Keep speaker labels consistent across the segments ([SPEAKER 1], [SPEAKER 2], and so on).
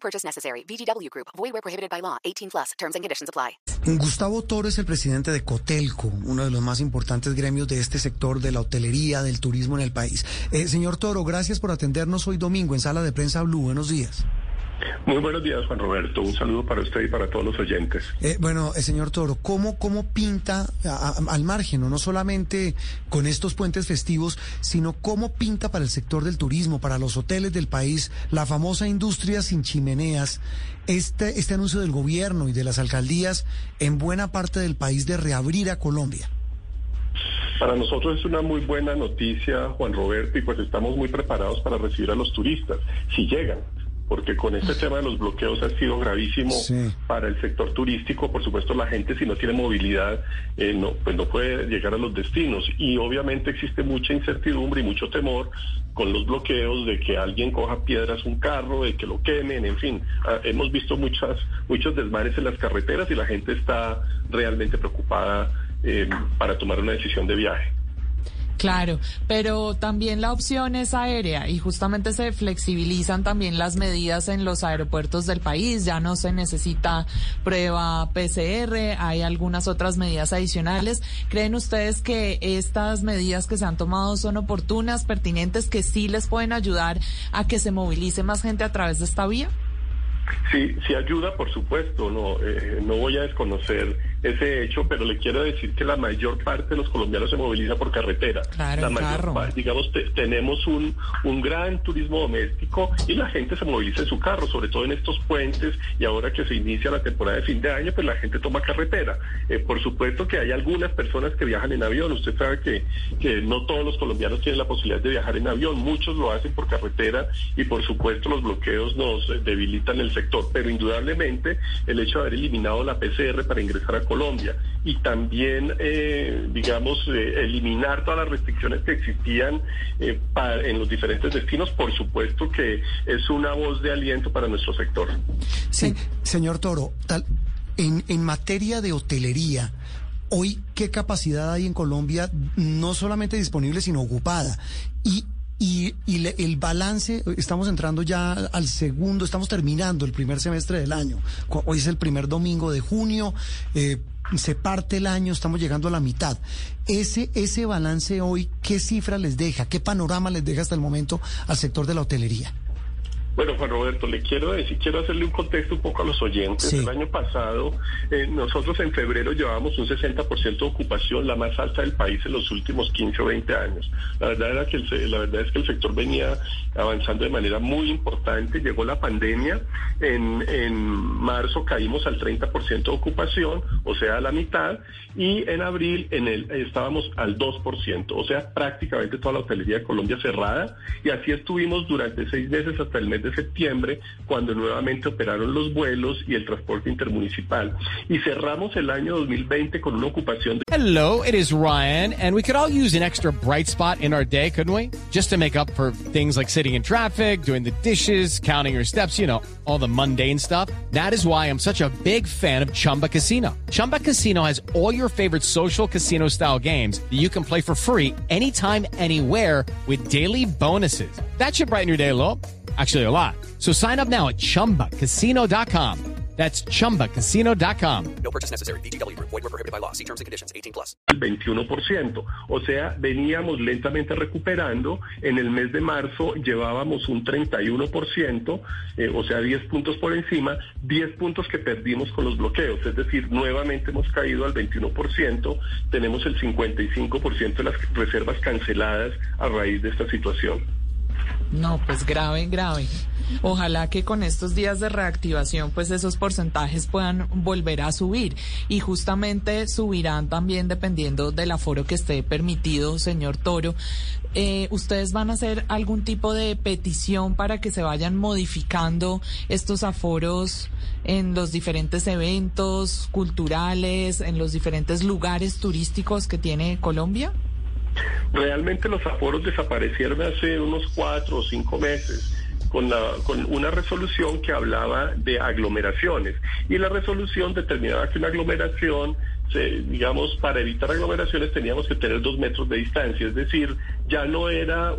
[SPEAKER 1] Purchase necessary. VGW Group. Void prohibited by law. 18 plus. Terms and conditions apply.
[SPEAKER 2] Gustavo Toro es el presidente de Cotelco, uno de los más importantes gremios de este sector de la hotelería, del turismo en el país. Eh, señor Toro, gracias por atendernos hoy domingo en Sala de Prensa Blue. Buenos días.
[SPEAKER 3] Muy buenos días, Juan Roberto. Un saludo para usted y para todos los oyentes.
[SPEAKER 2] Eh, bueno, eh, señor Toro, ¿cómo, cómo pinta a- a- al margen, no solamente con estos puentes festivos, sino cómo pinta para el sector del turismo, para los hoteles del país, la famosa industria sin chimeneas, este, este anuncio del gobierno y de las alcaldías en buena parte del país de reabrir a Colombia?
[SPEAKER 3] Para nosotros es una muy buena noticia, Juan Roberto, y pues estamos muy preparados para recibir a los turistas, si llegan. Porque con este tema de los bloqueos ha sido gravísimo
[SPEAKER 2] Sí.
[SPEAKER 3] para el sector turístico. Por supuesto, la gente si no tiene movilidad, eh, no, pues no puede llegar a los destinos. Y obviamente existe mucha incertidumbre y mucho temor con los bloqueos de que alguien coja piedras un carro, de que lo quemen, en fin. Ah, hemos visto muchas, muchos desmanes en las carreteras y la gente está realmente preocupada eh, para tomar una decisión de viaje.
[SPEAKER 4] Claro, pero también la opción es aérea y justamente se flexibilizan también las medidas en los aeropuertos del país. Ya no se necesita prueba PCR, hay algunas otras medidas adicionales. ¿Creen ustedes que estas medidas que se han tomado son oportunas, pertinentes, que sí les pueden ayudar a que se movilice más gente a través de esta vía?
[SPEAKER 3] Sí, sí ayuda, por supuesto. No, eh, no voy a desconocer ese hecho, pero le quiero decir que la mayor parte de los colombianos se moviliza por carretera.
[SPEAKER 4] Claro,
[SPEAKER 3] la mayor
[SPEAKER 4] carro.
[SPEAKER 3] pa- digamos, te- tenemos un, un gran turismo doméstico y la gente se moviliza en su carro, sobre todo en estos puentes y ahora que se inicia la temporada de fin de año, pues la gente toma carretera. Eh, por supuesto que hay algunas personas que viajan en avión. Usted sabe que, que no todos los colombianos tienen la posibilidad de viajar en avión, muchos lo hacen por carretera y por supuesto los bloqueos nos eh, debilitan el sector, pero indudablemente el hecho de haber eliminado la PCR para ingresar a Colombia y también, eh, digamos, eh, eliminar todas las restricciones que existían eh, en los diferentes destinos, por supuesto que es una voz de aliento para nuestro sector.
[SPEAKER 2] Sí, señor Toro, tal, en, en materia de hotelería, hoy, ¿qué capacidad hay en Colombia, no solamente disponible, sino ocupada? Y, y, y le- el balance, estamos entrando ya al segundo, estamos terminando el primer semestre del año. Hoy es el primer domingo de junio, eh, se parte el año, estamos llegando a la mitad. Ese, ese balance hoy, ¿qué cifra les deja? ¿Qué panorama les deja hasta el momento al sector de la hotelería?
[SPEAKER 3] Bueno, Juan Roberto, le quiero decir, quiero hacerle un contexto un poco a los oyentes.
[SPEAKER 2] Sí.
[SPEAKER 3] El año pasado, eh, nosotros en febrero llevábamos un 60% de ocupación, la más alta del país en los últimos 15 o 20 años. La verdad, era que el se- la verdad es que el sector venía avanzando de manera muy importante. Llegó la pandemia, en, en marzo caímos al 30% de ocupación, o sea, a la mitad, y en abril en el, estábamos al 2%, o sea, prácticamente toda la hotelería de Colombia cerrada, y así estuvimos durante seis meses hasta el mes de septiembre, cuando nuevamente operaron los vuelos y el transporte intermunicipal. Y cerramos el año 2020 con una ocupación de
[SPEAKER 5] Hello, it is Ryan, and we could all use an extra bright spot in our day, couldn't we? Just to make up for things like sitting in traffic, doing the dishes, counting your steps, you know, all the mundane stuff. That is why I'm such a big fan of Chumba Casino. Chumba Casino has all your favorite social casino style games that you can play for free anytime, anywhere with daily bonuses. That should brighten your day a little. Actually, a lot. So sign up now at chumbacasino.com. That's chumbacasino.com.
[SPEAKER 1] No purchase necessary. VGW Group. Void where prohibited by law. See terms and conditions. 18 plus.
[SPEAKER 3] el 21%. O sea, veníamos lentamente recuperando. En el mes de marzo llevábamos un 31%, eh, o sea, 10 puntos por encima, 10 puntos que perdimos con los bloqueos. Es decir, nuevamente hemos caído al 21%. Tenemos el 55% de las reservas canceladas a raíz de esta situación.
[SPEAKER 4] No, pues grave, grave. Ojalá que con estos días de reactivación, pues esos porcentajes puedan volver a subir. Y justamente subirán también dependiendo del aforo que esté permitido, señor Toro. Eh, ¿Ustedes van a hacer algún tipo de petición para que se vayan modificando estos aforos en los diferentes eventos culturales, en los diferentes lugares turísticos que tiene Colombia?
[SPEAKER 3] Realmente los aforos desaparecieron hace unos cuatro o cinco meses con, con una resolución que hablaba de aglomeraciones. Y la resolución determinaba que una aglomeración digamos, para evitar aglomeraciones teníamos que tener dos metros de distancia, es decir, ya no era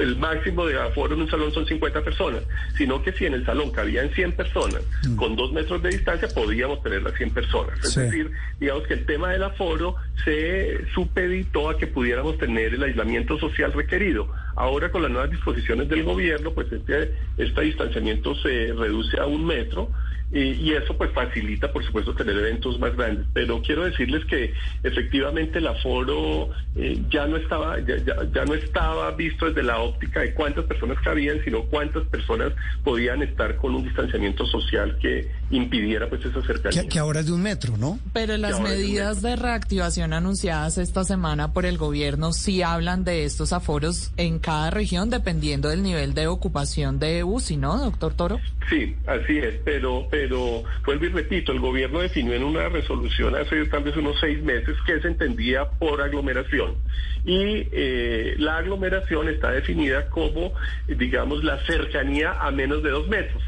[SPEAKER 3] el máximo de aforo en un salón son 50 personas, sino que si en el salón cabían 100 personas mm. con dos metros de distancia, podíamos tener las 100 personas. Es decir, digamos que el tema del aforo se supeditó a que pudiéramos tener el aislamiento social requerido. Ahora con las nuevas disposiciones del gobierno, pues este, este distanciamiento se reduce a un metro y, eso pues facilita, por supuesto, tener eventos más grandes. Pero quiero decirles que efectivamente el aforo eh, ya no estaba ya, ya, no estaba visto desde la óptica de cuántas personas cabían, sino cuántas personas podían estar con un distanciamiento social que impidiera pues esa cercanía.
[SPEAKER 2] Que, ahora es de un metro, ¿no?
[SPEAKER 4] Pero las medidas de, de reactivación anunciadas esta semana por el gobierno sí hablan de estos aforos en cada región dependiendo del nivel de ocupación de UCI, ¿no, doctor Toro?
[SPEAKER 3] Sí, así es, pero pero vuelvo y repito, el gobierno definió en una resolución hace tal vez unos seis meses que se entendía por aglomeración. Y eh, la aglomeración está definida como, digamos, la cercanía a menos de dos metros.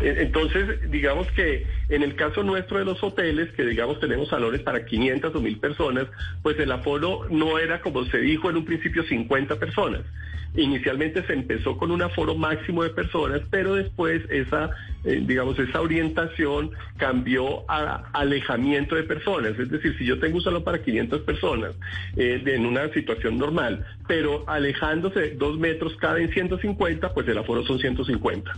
[SPEAKER 3] Entonces, digamos que en el caso nuestro de los hoteles, que digamos tenemos salones para 500 o 1000 personas, pues el aforo no era como se dijo en un principio 50 personas. Inicialmente se empezó con un aforo máximo de personas, pero después esa, eh, digamos, esa orientación cambió a alejamiento de personas. Es decir, si yo tengo un salón para 500 personas eh, en una situación normal, pero alejándose dos metros cada en 150, pues el aforo son 150.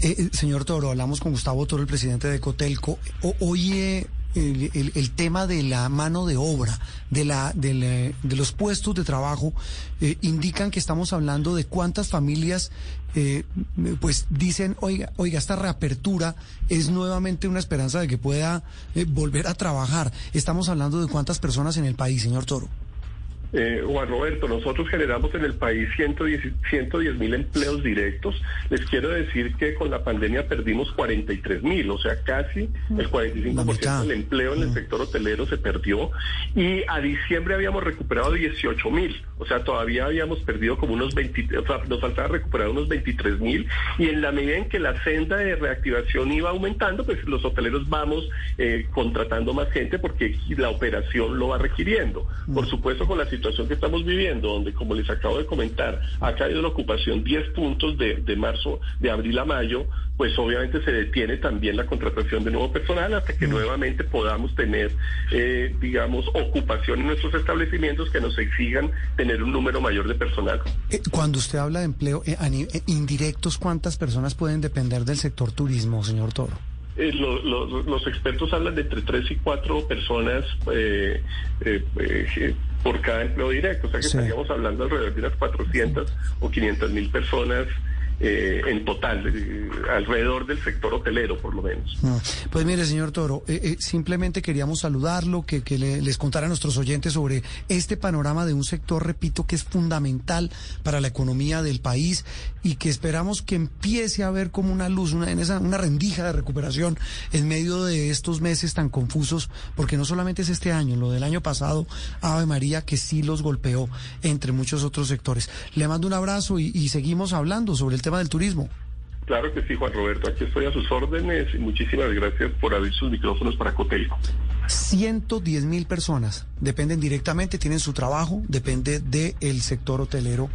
[SPEAKER 2] Eh, señor Toro, hablamos con Gustavo Toro, el presidente de Cotelco. hoy el, tema de la mano de obra, de, la, de, los puestos de trabajo, eh, indican que estamos hablando de cuántas familias eh, pues dicen, oiga, oiga, esta reapertura es nuevamente una esperanza de que pueda eh, volver a trabajar. Estamos hablando de cuántas personas en el país, señor Toro.
[SPEAKER 3] Eh, Juan Roberto, nosotros generamos en el país 110 mil empleos directos. Les quiero decir que con la pandemia perdimos 43 mil, o sea, casi el 45% del empleo en el mm. sector hotelero se perdió. Y a diciembre habíamos recuperado 18 mil, o sea, todavía habíamos perdido como unos 20, o sea, nos faltaba recuperar unos 23 mil. Y en la medida en que la senda de reactivación iba aumentando, pues los hoteleros vamos eh, contratando más gente porque la operación lo va requiriendo. Por mm. supuesto, con la situación que estamos viviendo, donde, como les acabo de comentar, ha caído la ocupación 10 puntos de, de marzo, de abril a mayo, pues obviamente se detiene también la contratación de nuevo personal hasta que mm. nuevamente podamos tener, eh, digamos, ocupación en nuestros establecimientos que nos exijan tener un número mayor de personal.
[SPEAKER 2] Eh, cuando usted habla de empleo eh, indirectos, ¿cuántas personas pueden depender del sector turismo, señor Toro?
[SPEAKER 3] Eh, los expertos hablan de entre tres y cuatro personas eh, eh, por cada empleo directo, o sea que estaríamos hablando alrededor de unas 400 o 500 mil personas eh, en total, eh, alrededor del sector hotelero, por lo menos. Ah,
[SPEAKER 2] pues mire, señor Toro, eh, simplemente queríamos saludarlo, que, les contara a nuestros oyentes sobre este panorama de un sector, repito, que es fundamental para la economía del país y que esperamos que empiece a ver como una luz, una, en esa, una rendija de recuperación en medio de estos meses tan confusos, porque no solamente es este año, lo del año pasado, Ave María, que sí los golpeó entre muchos otros sectores. Le mando un abrazo y, y seguimos hablando sobre el tema del turismo.
[SPEAKER 3] Claro que sí, Juan Roberto. Aquí estoy a sus órdenes y muchísimas gracias por abrir sus micrófonos para Cotelco.
[SPEAKER 2] 110 mil personas dependen directamente, tienen su trabajo, depende del sector hotelero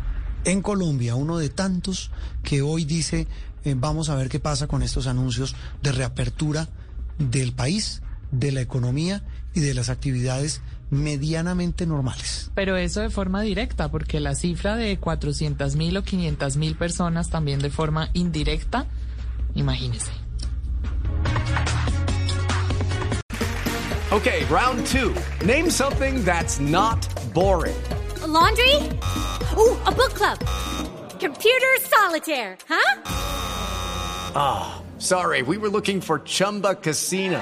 [SPEAKER 2] en Colombia, uno de tantos que hoy dice, eh, vamos a ver qué pasa con estos anuncios de reapertura del país, de la economía y de las actividades medianamente normales.
[SPEAKER 4] Pero eso de forma directa, porque la cifra de 400 mil o 500 mil personas también de forma indirecta, imagínese.
[SPEAKER 6] Okay, round two. Name something that's not boring.
[SPEAKER 7] laundry?
[SPEAKER 6] Ooh, a book club. Computer solitaire, huh?
[SPEAKER 7] Ah, oh, sorry, we were looking for Chumba Casino.